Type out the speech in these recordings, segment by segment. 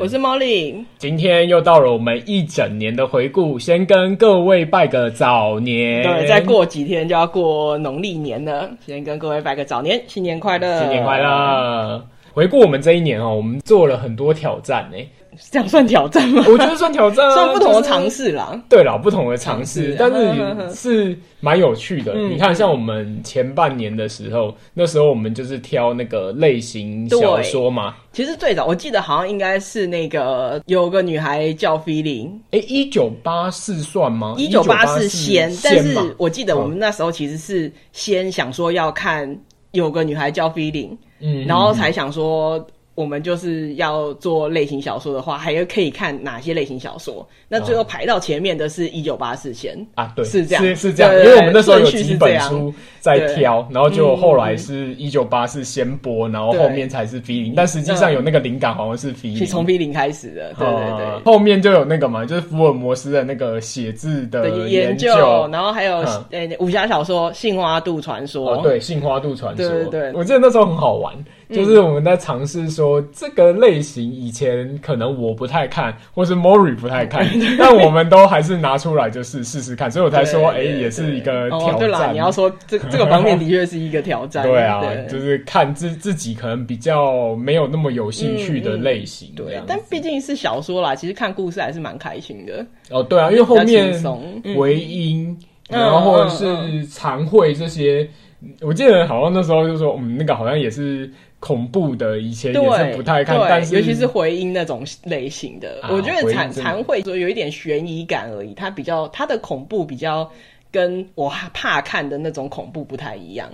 我是 Molly。今天又到了我们一整年的回顾，先跟各位拜个早年。对，再过几天就要过农历年了，先跟各位拜个早年，新年快乐，新年快乐。回顾我们这一年哦，我们做了很多挑战呢。这样算挑战吗？我觉得算挑战啊，算不同的尝试啦。就是、对啦，不同的尝试，但是是蛮有趣的。嗯、你看，像我们前半年的时候，那时候我们就是挑那个类型小说嘛。其实最早我记得好像应该是那个有个女孩叫 Feeling。哎，一九八四算吗？一九八四先，但是我记得我们那时候其实是先想说要看有个女孩叫 Feeling，嗯，然后才想说。我们就是要做类型小说的话，还有可以看哪些类型小说？那最后排到前面的是一九八四先。啊，对，是这样，是是这样，因为我们那时候有几本书在挑，然后就后来是一九八四先播，然后后面才是 Feeling，但实际上有那个灵感好像是 Feeling，从 Feeling 开始的，对对对，后面就有那个嘛，就是福尔摩斯的那个写字的研究，然后还有呃武侠小说《杏花渡传说》，对，《杏花渡传说》，对对，我记得那时候很好玩。就是我们在尝试说这个类型，以前可能我不太看，或是 Mori 不太看，但我们都还是拿出来就是试试看，所以我才说，哎，也是一个挑战。对啦，你要说这这个方面的确是一个挑战。对啊，就是看自自己可能比较没有那么有兴趣的类型。对，但毕竟是小说啦，其实看故事还是蛮开心的。哦，对啊，因为后面回音，然后或者是常会这些，我记得好像那时候就说，嗯，那个好像也是。恐怖的以前也是不太看，但是尤其是回音那种类型的，啊、我觉得残残会说有一点悬疑感而已，它比较它的恐怖比较跟我怕看的那种恐怖不太一样。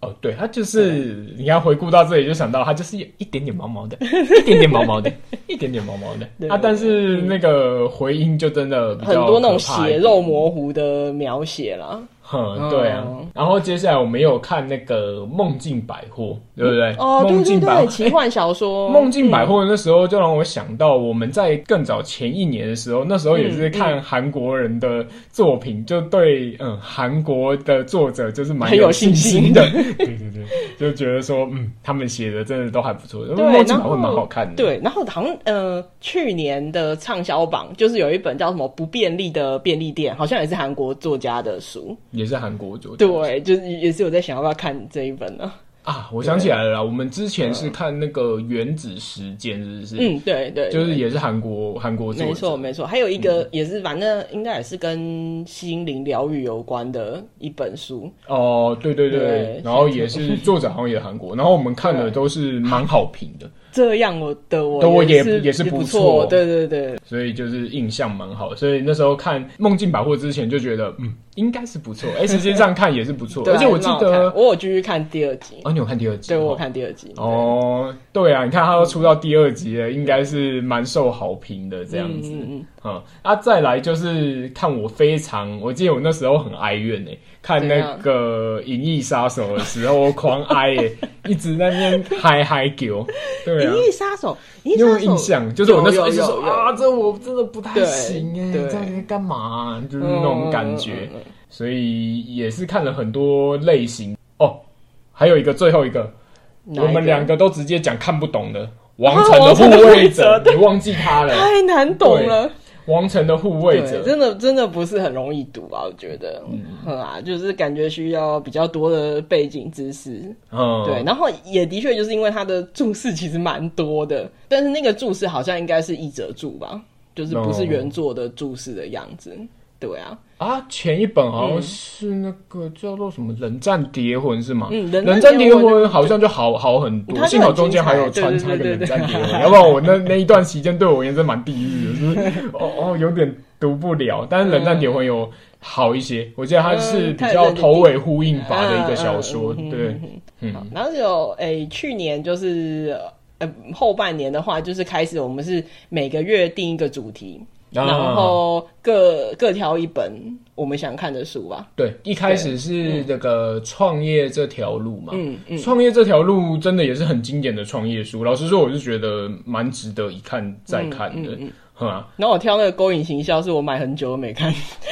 哦，对，它就是你要回顾到这里就想到它就是有一点点毛毛的，一点点毛毛的，一点点毛毛的。对。啊，但是那个回音就真的很多那种血肉模糊的描写了。哼，对啊，然后接下来我们有看那个梦境百货，对不对？哦，梦境百货奇幻小说。梦境百货那时候就让我想到，我们在更早前一年的时候，那时候也是看韩国人的作品，就对，嗯，韩国的作者就是蛮有信心的。对对对，就觉得说，嗯，他们写的真的都还不错，梦境百货蛮好看的。对，然后好像呃，去年的畅销榜就是有一本叫什么《不便利的便利店》，好像也是韩国作家的书。也是韩国作家，对，就是也是有在想要不要看这一本呢？啊，我想起来了啦，我们之前是看那个《原子时间》，是不是？嗯，对对，就是也是韩国韩国作，没错没错。还有一个也是，反正应该也是跟心灵疗愈有关的一本书。哦，对对对，然后也是作者好像也韩国，然后我们看的都是蛮好评的。这样我的我都也也是不错，对对对，所以就是印象蛮好，所以那时候看《梦境百货》之前就觉得，嗯，应该是不错。哎，实际上看也是不错，而且我记得我有继续看第二集。哦，你有看第二集？对，我有看第二集。哦，对啊，你看他都出到第二集了，应该是蛮受好评的这样子。嗯嗯。啊，再来就是看我非常，我记得我那时候很哀怨诶，看那个《银翼杀手》的时候，我狂哀诶，一直在那边嗨嗨叫。对。银翼杀手，你有印象？就是我那时候就说啊，这我真的不太行哎，这在干嘛？就是那种感觉，所以也是看了很多类型哦。还有一个最后一个，我们两个都直接讲看不懂的《王城的护卫者》，你忘记他了？太难懂了。王城的护卫者。真的真的不是很容易读啊，我觉得，嗯。啊，就是感觉需要比较多的背景知识，嗯，对，然后也的确就是因为他的注释其实蛮多的，但是那个注释好像应该是译者注吧，就是不是原作的注释的样子。嗯对啊，啊，前一本好像是那个叫做什么《冷战谍魂》是吗？嗯，《冷战谍魂》好像就好好很多，幸好中间还有穿插一个《冷战谍魂》，要不然我那 那一段时间对我而言真蛮地狱的，就是哦哦有点读不了。但是《冷战谍魂》有好一些，我记得它是比较头尾呼应法的一个小说，对，嗯。然后有诶，去年就是呃后半年的话，就是开始我们是每个月定一个主题。然后各各挑一本我们想看的书吧。对，一开始是这个创业这条路嘛。嗯嗯，创业这条路真的也是很经典的创业书。老实说，我是觉得蛮值得一看再看的。啊，然后我挑那个勾引行销，是我买很久都没看，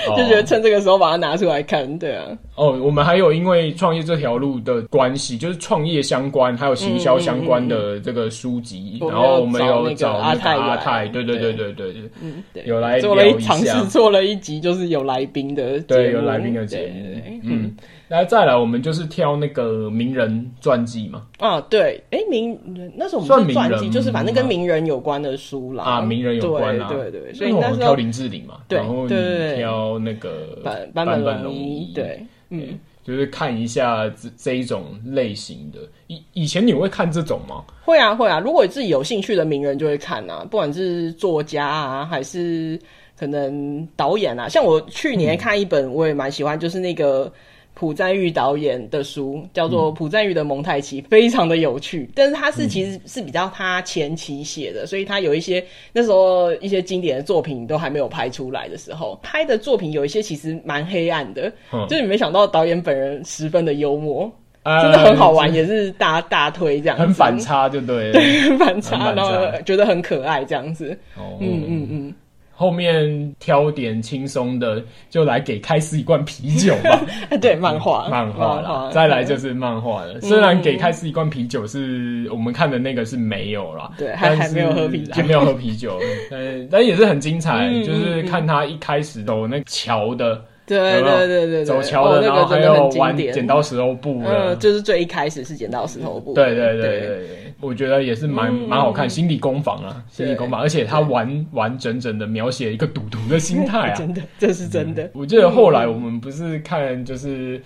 哦、就觉得趁这个时候把它拿出来看，对啊。哦，我们还有因为创业这条路的关系，就是创业相关还有行销相关的这个书籍，嗯。嗯嗯、然后我们有找阿泰，阿泰，对对对对。对对，嗯，对，有来做了一尝试做了一集，就是有来宾的，对，有来宾的节目，嗯。来，再来，我们就是挑那个名人传记嘛。啊，对，哎，名那时候我们是传记，就是反正跟名人有关的书啦。啊，名人有关啦，对对，所以那时候挑林志玲嘛，对，然后你挑那个坂坂本龙一，对，嗯，就是看一下这这一种类型的。以以前你会看这种吗？会啊，会啊。如果自己有兴趣的名人就会看啊，不管是作家啊，还是可能导演啊。像我去年看一本，我也蛮喜欢，就是那个。朴赞郁导演的书叫做《朴赞郁的蒙太奇》，非常的有趣。但是他是其实是比较他前期写的，所以他有一些那时候一些经典的作品都还没有拍出来的时候，拍的作品有一些其实蛮黑暗的。嗯，就是你没想到导演本人十分的幽默，真的很好玩，也是大大推这样子，很反差，就对了，对，很反差，然后觉得很可爱这样子。哦，嗯嗯嗯。后面挑点轻松的，就来给开司一罐啤酒吧。对，漫画，漫画啦。再来就是漫画了。虽然给开司一罐啤酒是我们看的那个是没有啦，对，还还没有喝啤酒，还没有喝啤酒。但但也是很精彩，就是看他一开始走那桥的，对对对对，走桥的，然后还有玩剪刀石头布，嗯，就是最一开始是剪刀石头布。对对对对。对。我觉得也是蛮蛮好看，心理攻防啊，心理攻防，而且他完完整整的描写一个赌徒的心态啊，真的，这是真的。我记得后来我们不是看，就是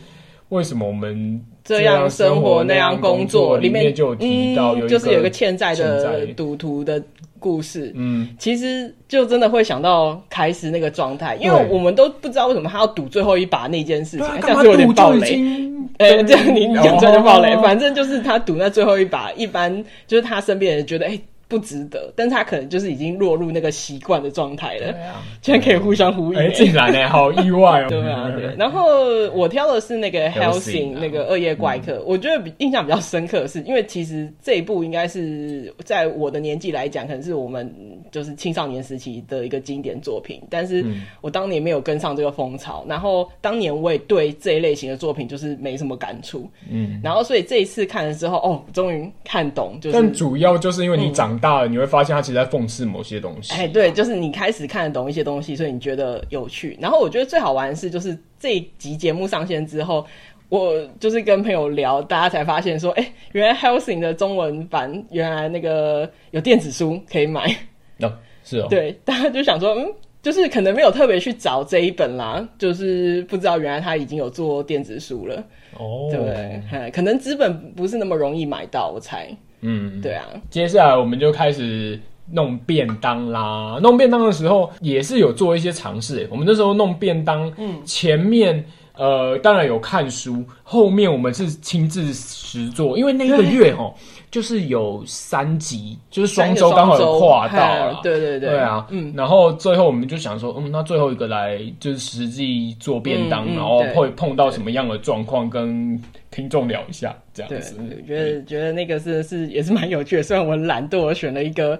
为什么我们这样生活那样工作里面就有提到，就是有一个欠债的赌徒的故事。嗯，其实就真的会想到开始那个状态，因为我们都不知道为什么他要赌最后一把那件事情，这样就有点暴雷。哎、欸，这样你讲出来就爆雷。反正就是他赌那最后一把，一般就是他身边人觉得哎。欸不值得，但是他可能就是已经落入那个习惯的状态了。对啊，居然可以互相呼应，哎，竟然呢，好意外哦。对啊，对。然后我挑的是那个 《Hellsing》那个恶夜怪客，我觉得比印象比较深刻的是，因为其实这一部应该是在我的年纪来讲，可能是我们就是青少年时期的一个经典作品，但是我当年没有跟上这个风潮，然后当年我也对这一类型的作品就是没什么感触，嗯，然后所以这一次看了之后，哦，终于看懂，就是，但主要就是因为你长。大了你会发现他其实在讽刺某些东西。哎，对，就是你开始看得懂一些东西，所以你觉得有趣。然后我觉得最好玩的是，就是这一集节目上线之后，我就是跟朋友聊，大家才发现说，哎，原来《Hellsing》的中文版原来那个有电子书可以买。哦，是哦。对，大家就想说，嗯，就是可能没有特别去找这一本啦，就是不知道原来他已经有做电子书了。哦，对，可能资本不是那么容易买到，我猜。嗯，对啊。接下来我们就开始弄便当啦。弄便当的时候也是有做一些尝试。我们那时候弄便当，嗯，前面呃当然有看书，后面我们是亲自实做，因为那一个月哦。就是有三集，就是双周刚好有跨到了，对对对，对啊，嗯，然后最后我们就想说，嗯，那最后一个来就是实际做便当，嗯嗯、然后会碰到什么样的状况，跟听众聊一下这样子。对，觉得觉得那个是是也是蛮有趣的，虽然我懒惰，我选了一个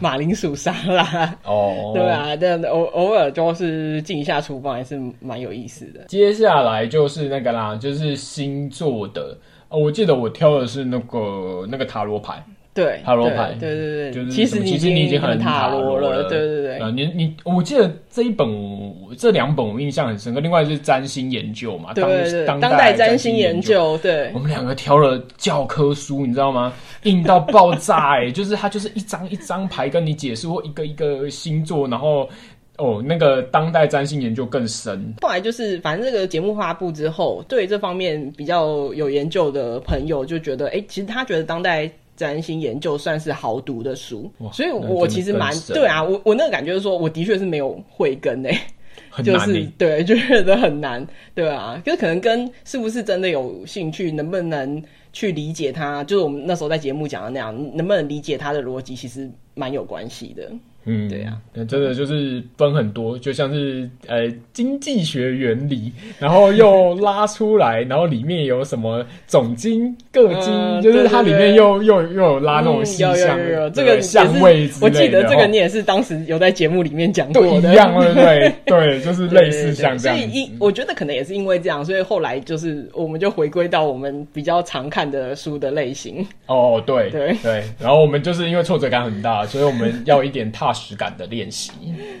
马铃薯沙拉，哦，对啊，但偶偶尔就是进一下厨房，还是蛮有意思的。接下来就是那个啦，就是星座的。哦，我记得我挑的是那个那个塔罗牌，对，塔罗牌，对对对，就是其实其实你已经很塔罗了，对对对。啊，你你，我记得这一本这两本我印象很深刻，另外是占星研究嘛，对对对，当代占星研究，对。我们两个挑了教科书，你知道吗？硬到爆炸哎，就是它就是一张一张牌跟你解释，或一个一个星座，然后。哦，那个当代占星研究更深。后来就是，反正这个节目发布之后，对这方面比较有研究的朋友就觉得，哎、欸，其实他觉得当代占星研究算是好读的书。所以我其实蛮对啊，我我那个感觉就是说，我的确是没有慧根诶、欸，就是对，就觉得很难，对啊，就是可能跟是不是真的有兴趣，能不能去理解他，就是我们那时候在节目讲的那样，能不能理解他的逻辑，其实。蛮有关系的。嗯，对呀、啊，真的就是分很多，就像是呃经济学原理，然后又拉出来，然后里面有什么总经、各经、嗯，就是它里面又又又有拉那种细项、嗯，有有有这个相位之类的。我记得这个你也是当时有在节目里面讲过的，一样对对对，就是类似像这样。所以一我觉得可能也是因为这样，所以后来就是我们就回归到我们比较常看的书的类型。哦，对对对，然后我们就是因为挫折感很大，所以我们要一点踏。踏实感的练习，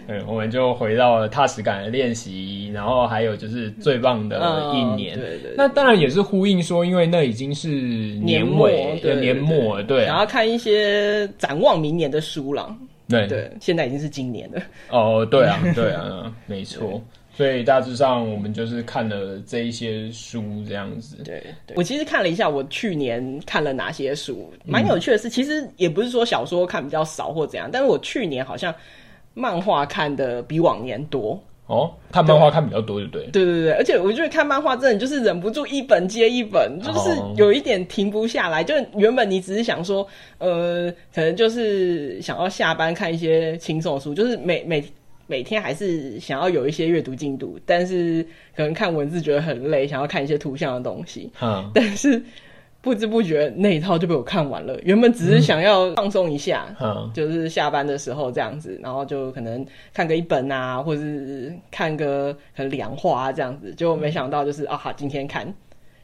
嗯，我们就回到了踏实感的练习，然后还有就是最棒的一年，嗯、对，对对。那当然也是呼应说，因为那已经是年尾，对，年末，对。想要看一些展望明年的书了，对对。现在已经是今年了，哦，对啊，对啊，没错。所以大致上，我们就是看了这一些书，这样子。对，对，我其实看了一下，我去年看了哪些书，蛮有趣的是，嗯、其实也不是说小说看比较少或怎样，但是我去年好像漫画看的比往年多。哦，看漫画看比较多，对不对？对对对，而且我觉得看漫画真的就是忍不住一本接一本，就是有一点停不下来。哦、就原本你只是想说，呃，可能就是想要下班看一些轻松书，就是每每。每天还是想要有一些阅读进度，但是可能看文字觉得很累，想要看一些图像的东西。嗯，但是不知不觉那一套就被我看完了。原本只是想要放松一下，嗯，就是下班的时候这样子，然后就可能看个一本啊，或者是看个可能两话啊这样子，就没想到就是啊，好，今天看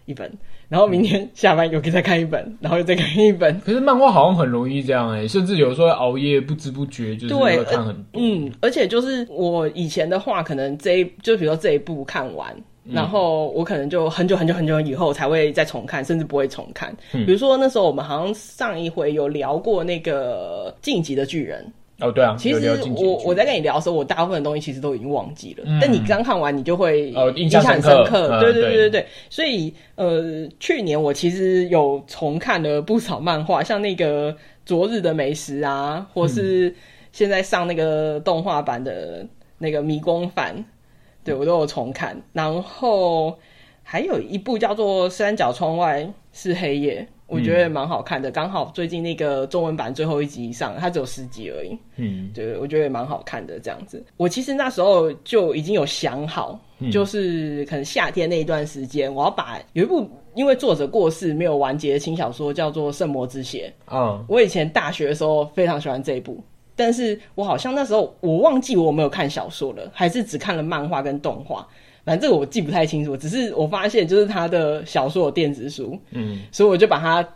一本。然后明天下班又可以再看一本，嗯、然后又再看一本。可是漫画好像很容易这样哎、欸，甚至有时候熬夜不知不觉就是会看很多。嗯，而且就是我以前的话，可能这一就比如说这一部看完，嗯、然后我可能就很久很久很久以后才会再重看，甚至不会重看。嗯、比如说那时候我们好像上一回有聊过那个《进击的巨人》。哦，对啊，其实我我在跟你聊的时候，我大部分的东西其实都已经忘记了。嗯、但你刚看完，你就会印象很深刻。对对对对对，所以呃，去年我其实有重看了不少漫画，像那个《昨日的美食》啊，或是现在上那个动画版的那个《迷宫饭》，对我都有重看。然后还有一部叫做《三角窗外是黑夜》。我觉得蛮好看的，刚、嗯、好最近那个中文版最后一集上，它只有十集而已。嗯，对，我觉得也蛮好看的这样子。我其实那时候就已经有想好，嗯、就是可能夏天那一段时间，我要把有一部因为作者过世没有完结的轻小说叫做《圣魔之血》。嗯，我以前大学的时候非常喜欢这一部，但是我好像那时候我忘记我没有看小说了，还是只看了漫画跟动画。反正这个我记不太清楚，只是我发现就是他的小说有电子书，嗯，所以我就把它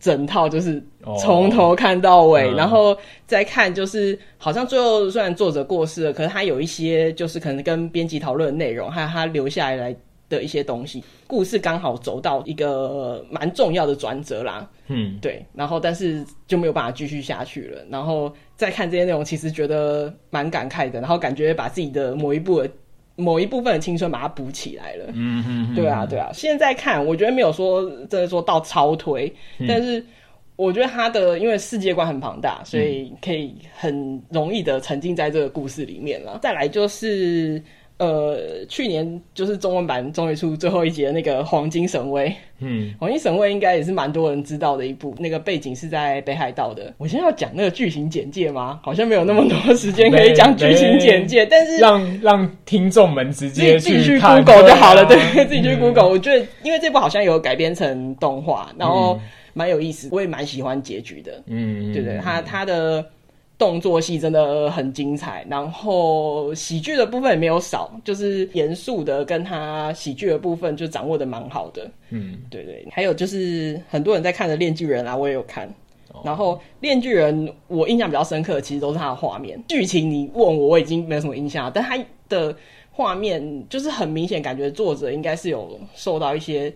整套就是从头看到尾，哦、然后再看就是好像最后虽然作者过世了，可是他有一些就是可能跟编辑讨论的内容，还有他留下来的一些东西，故事刚好走到一个蛮重要的转折啦，嗯，对，然后但是就没有办法继续下去了，然后再看这些内容，其实觉得蛮感慨的，然后感觉把自己的某一部的。某一部分的青春把它补起来了，嗯哼哼，对啊，对啊。现在看，我觉得没有说真的说到超推，嗯、但是我觉得他的因为世界观很庞大，所以可以很容易的沉浸在这个故事里面了。嗯、再来就是。呃，去年就是中文版终于出最后一集的那个《黄金神威》。嗯，《黄金神威》应该也是蛮多人知道的一部，那个背景是在北海道的。我现在要讲那个剧情简介吗？好像没有那么多时间可以讲剧情简介，但是让让听众们直接自己去 Google 就好了。对，自己去 Google。嗯、我觉得，因为这部好像有改编成动画，然后蛮有意思，我也蛮喜欢结局的。嗯，对，对对，他他的。动作戏真的很精彩，然后喜剧的部分也没有少，就是严肃的跟他喜剧的部分就掌握的蛮好的。嗯，对对。还有就是很多人在看的《链锯人》啊，我也有看。哦、然后《链锯人》我印象比较深刻的，其实都是他的画面。剧情你问我，我已经没有什么印象了，但他的画面就是很明显，感觉作者应该是有受到一些。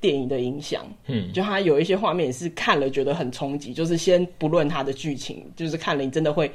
电影的影响，嗯，就它有一些画面是看了觉得很冲击，就是先不论它的剧情，就是看了你真的会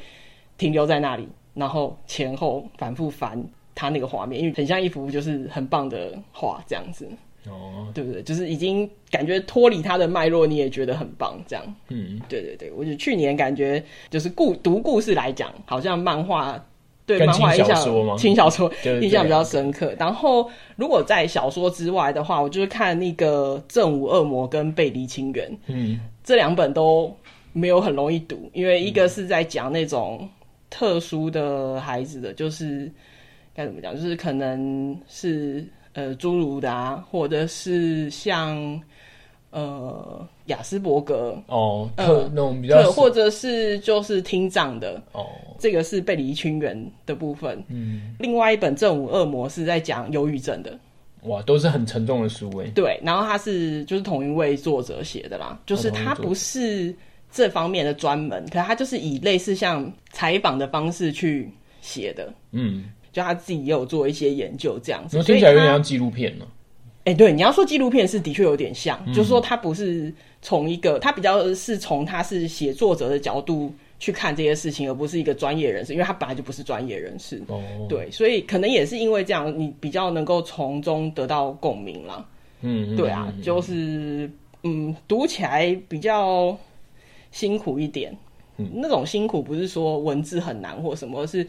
停留在那里，然后前后反复翻它那个画面，因为很像一幅就是很棒的画这样子，哦，对不对？就是已经感觉脱离它的脉络，你也觉得很棒这样，嗯，对对对，我觉得去年感觉就是故读故事来讲，好像漫画。对漫画印象，轻小说 印象比较深刻。然后，如果在小说之外的话，我就是看那个《正午恶魔》跟《背离亲缘》，嗯，这两本都没有很容易读，因为一个是在讲那种特殊的孩子的，就是该怎么讲，就是可能是呃侏儒的啊，或者是像呃雅斯伯格哦，特、呃、那种比较，或者是就是听障的哦，这个是背离群人的部分。嗯，另外一本《正午恶魔》是在讲忧郁症的。哇，都是很沉重的书诶。对，然后他是就是同一位作者写的啦，就是他不是这方面的专门，可是他就是以类似像采访的方式去写的。嗯，就他自己也有做一些研究这样子，听起来有点像纪录片呢。哎、欸，对，你要说纪录片是的确有点像，嗯、就是说他不是从一个，他比较是从他是写作者的角度。去看这些事情，而不是一个专业人士，因为他本来就不是专业人士。哦，对，所以可能也是因为这样，你比较能够从中得到共鸣了。嗯，对啊，就是嗯，读起来比较辛苦一点。嗯，那种辛苦不是说文字很难或什么，是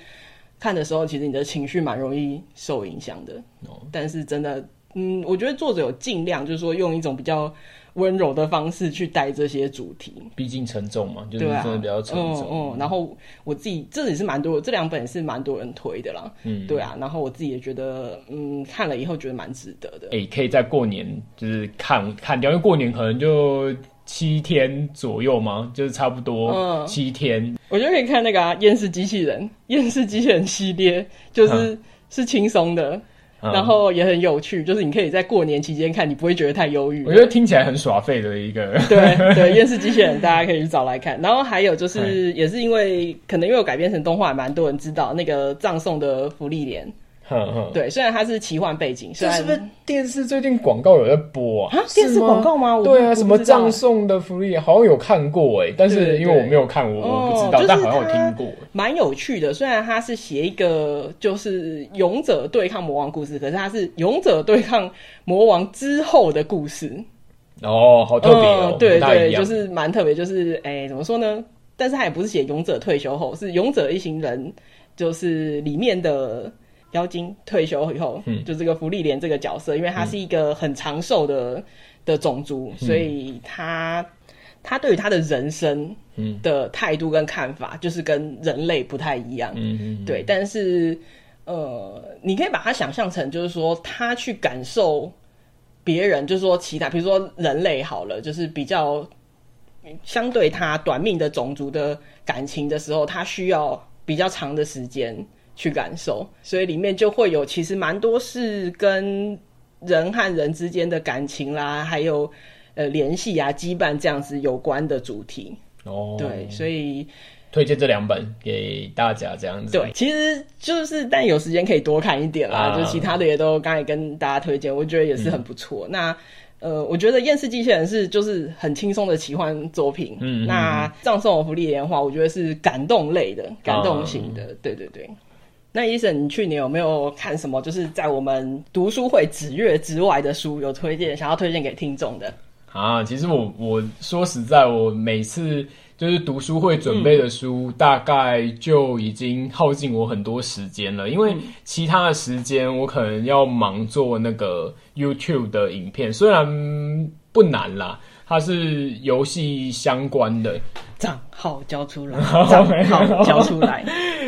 看的时候，其实你的情绪蛮容易受影响的。哦，但是真的，嗯，我觉得作者有尽量，就是说用一种比较。温柔的方式去带这些主题，毕竟沉重嘛，就是真的比较沉重。嗯，嗯，然后我自己这也是蛮多，这两本也是蛮多人推的啦。嗯，对啊，然后我自己也觉得，嗯，看了以后觉得蛮值得的。哎、欸，可以在过年就是看看掉，因为过年可能就七天左右嘛，就是差不多七天。嗯、我觉得可以看那个啊，厌世机器人，厌世机器人系列，就是、嗯、是轻松的。然后也很有趣，就是你可以在过年期间看，你不会觉得太忧郁。我觉得听起来很耍废的一个。对对，厌世机器人大家可以去找来看。然后还有就是，也是因为可能因为我改编成动画，蛮多人知道那个葬送的福利莲。对，虽然它是奇幻背景，是是不是电视最近广告有在播啊？啊，电视广告吗？对啊，什么葬送的福利，好像有看过哎，但是因为我没有看，我我不知道，但好像有听过。蛮有趣的，虽然它是写一个就是勇者对抗魔王故事，可是它是勇者对抗魔王之后的故事。哦，好特别哦，对对，就是蛮特别，就是哎，怎么说呢？但是它也不是写勇者退休后，是勇者一行人，就是里面的。妖精退休以后，嗯，就这个福利莲这个角色，因为他是一个很长寿的、嗯、的种族，所以他他对于他的人生的态度跟看法，嗯、就是跟人类不太一样，嗯嗯，对。但是呃，你可以把它想象成，就是说他去感受别人，就是说其他，比如说人类好了，就是比较相对他短命的种族的感情的时候，他需要比较长的时间。去感受，所以里面就会有其实蛮多是跟人和人之间的感情啦，还有呃联系啊、羁绊这样子有关的主题。哦，对，所以推荐这两本给大家这样子。对，其实就是但有时间可以多看一点啦，啊、就其他的也都刚才跟大家推荐，我觉得也是很不错。嗯、那呃，我觉得《厌世机器人》是就是很轻松的奇幻作品。嗯，嗯，嗯，那《葬送的福利莲》花，我觉得是感动类的、感动型的。啊、对对对。那 Eason，你去年有没有看什么？就是在我们读书会指月之外的书，有推荐想要推荐给听众的啊？其实我我说实在，我每次就是读书会准备的书，嗯、大概就已经耗尽我很多时间了。因为其他的时间，我可能要忙做那个 YouTube 的影片，虽然不难啦，它是游戏相关的。账号交出来，账号交出来。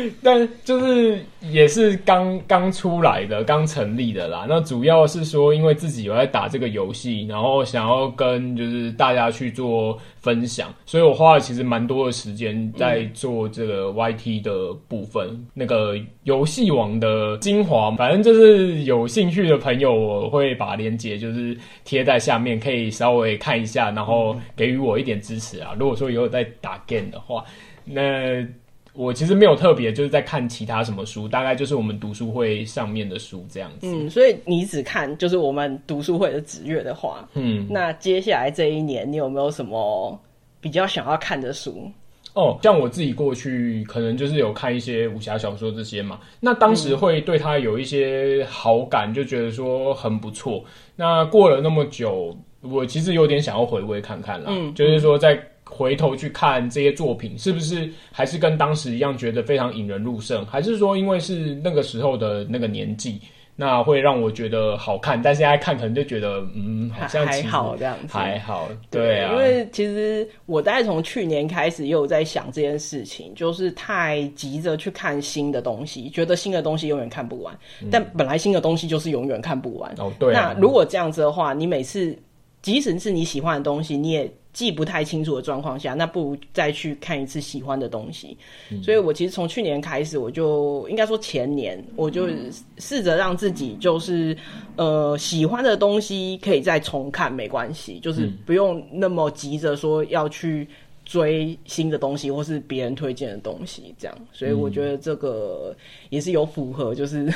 但就是也是刚刚出来的，刚成立的啦。那主要是说，因为自己有在打这个游戏，然后想要跟就是大家去做分享，所以我花了其实蛮多的时间在做这个 YT 的部分。那个游戏王的精华，反正就是有兴趣的朋友，我会把链接就是贴在下面，可以稍微看一下，然后给予我一点支持啊。如果说以后在打 game 的话，那。我其实没有特别就是在看其他什么书，大概就是我们读书会上面的书这样子。嗯，所以你只看就是我们读书会的子月的话，嗯，那接下来这一年你有没有什么比较想要看的书？哦，像我自己过去可能就是有看一些武侠小说这些嘛，那当时会对他有一些好感，就觉得说很不错。那过了那么久，我其实有点想要回味看看啦，嗯，就是说在。回头去看这些作品，是不是还是跟当时一样觉得非常引人入胜？还是说因为是那个时候的那个年纪，那会让我觉得好看，但现在看可能就觉得，嗯，好像还好这样子，还好，对啊。因为其实我大概从去年开始，又有在想这件事情，就是太急着去看新的东西，觉得新的东西永远看不完。嗯、但本来新的东西就是永远看不完。哦，对、啊。那如果这样子的话，你每次即使是你喜欢的东西，你也。记不太清楚的状况下，那不如再去看一次喜欢的东西。嗯、所以我其实从去年开始，我就应该说前年，我就试着让自己就是呃喜欢的东西可以再重看，没关系，就是不用那么急着说要去追新的东西或是别人推荐的东西这样。所以我觉得这个也是有符合，就是。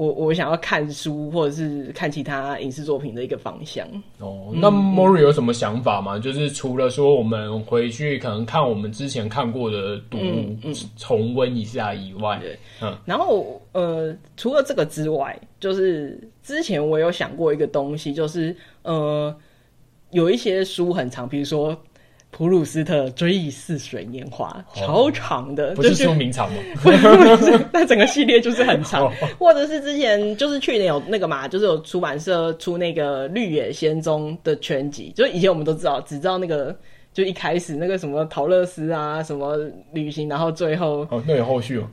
我我想要看书或者是看其他影视作品的一个方向哦。那 Mori 有什么想法吗？嗯、就是除了说我们回去可能看我们之前看过的读物，嗯、重温一下以外，对，嗯。然后呃，除了这个之外，就是之前我有想过一个东西，就是呃，有一些书很长，比如说。普鲁斯特《追忆似水年华》超长的，不是说名长吗？不是，那整个系列就是很长。或者是之前就是去年有那个嘛，就是有出版社出那个《绿野仙踪》的全集，就以前我们都知道，只知道那个。就一开始那个什么桃乐丝啊，什么旅行，然后最后哦，那有后续哦，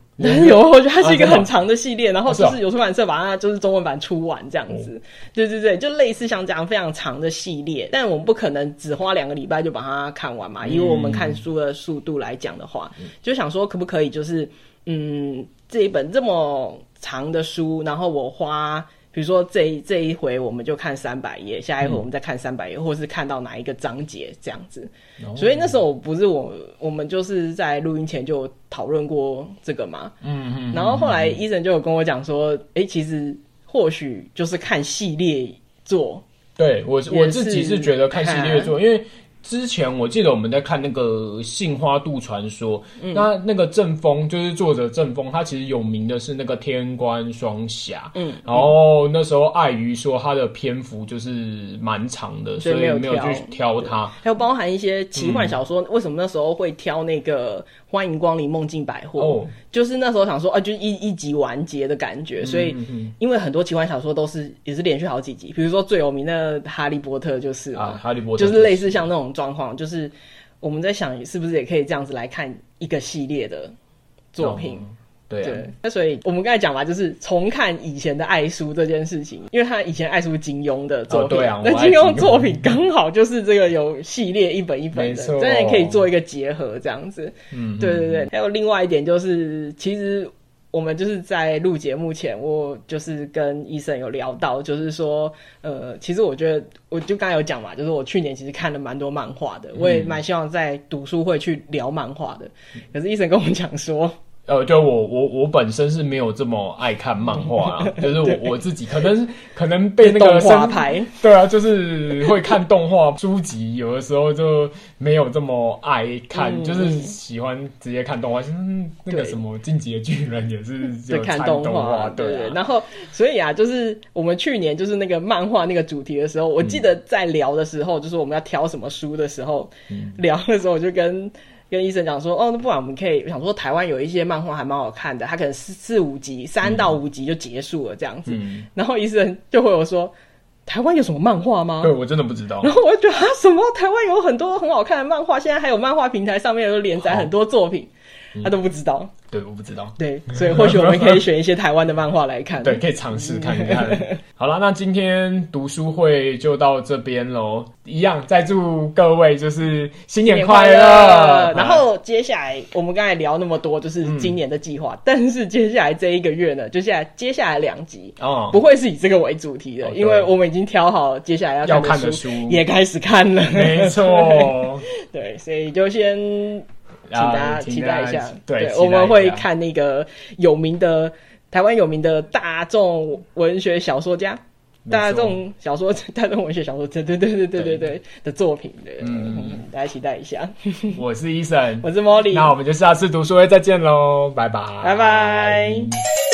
有后续，它是一个很长的系列，啊、然后就是有出版社把它就是中文版出完这样子，哦、对对对，就类似像这样非常长的系列，但我们不可能只花两个礼拜就把它看完嘛，以我们看书的速度来讲的话，嗯、就想说可不可以就是嗯，这一本这么长的书，然后我花。比如说这一这一回我们就看三百页，下一回我们再看三百页，或是看到哪一个章节这样子。哦、所以那时候不是我我们就是在录音前就讨论过这个嘛。嗯嗯。然后后来医生就有跟我讲说，哎、欸，其实或许就是看系列作。对我我自己是觉得看系列作，因为。之前我记得我们在看那个《杏花渡传说》，嗯，那那个郑风就是作者郑风，他其实有名的是那个天官双侠，嗯，然后那时候碍于说他的篇幅就是蛮长的，所以没有去挑他。还有包含一些奇幻小说，嗯、为什么那时候会挑那个？欢迎光临梦境百货，oh. 就是那时候想说啊，就一一集完结的感觉，所以因为很多奇幻小说都是也是连续好几集，比如说最有名的《哈利波特》就是啊，《哈利波特》就是。类似像那种状况，就是我们在想是不是也可以这样子来看一个系列的作品。Oh. 对，啊、对，那所以我们刚才讲嘛，就是重看以前的爱书这件事情，因为他以前爱书金庸的作品，哦、对啊，那金庸作品刚好就是这个有系列一本一本的，真的可以做一个结合这样子。嗯，对对对。还有另外一点就是，其实我们就是在录节目前，我就是跟医生有聊到，就是说，呃，其实我觉得，我就刚才有讲嘛，就是我去年其实看了蛮多漫画的，我也蛮希望在读书会去聊漫画的，可是医生跟我讲说。呃，就我我我本身是没有这么爱看漫画啊，就是我我自己可能可能被那个动画牌，对啊，就是会看动画书籍，有的时候就没有这么爱看，嗯、就是喜欢直接看动画。嗯，那个什么《进击的巨人》也是 就看动画，对。然后，所以啊，就是我们去年就是那个漫画那个主题的时候，我记得在聊的时候，嗯、就是我们要挑什么书的时候，嗯、聊的时候我就跟。跟医生讲说，哦，那不然我们可以我想说，台湾有一些漫画还蛮好看的，它可能四四五集，三到五集就结束了这样子。嗯、然后医生就会有说，台湾有什么漫画吗？对，我真的不知道。然后我就觉得啊，什么台湾有很多很好看的漫画，现在还有漫画平台上面有连载很多作品。他都不知道，对，我不知道，对，所以或许我们可以选一些台湾的漫画来看，对，可以尝试看看。好了，那今天读书会就到这边喽。一样，再祝各位就是新年快乐。然后接下来我们刚才聊那么多，就是今年的计划，但是接下来这一个月呢，就下来接下来两集哦，不会是以这个为主题的，因为我们已经挑好接下来要看的书，也开始看了，没错，对，所以就先。请大家期待一下，对，我们会看那个有名的台湾有名的大众文学小说家，大众小说、大众文学小说，对对对对对对对。的作品，对，嗯，大家期待一下。我是 Eason，我是 Molly，那我们就下次读书会再见喽，拜拜，拜拜。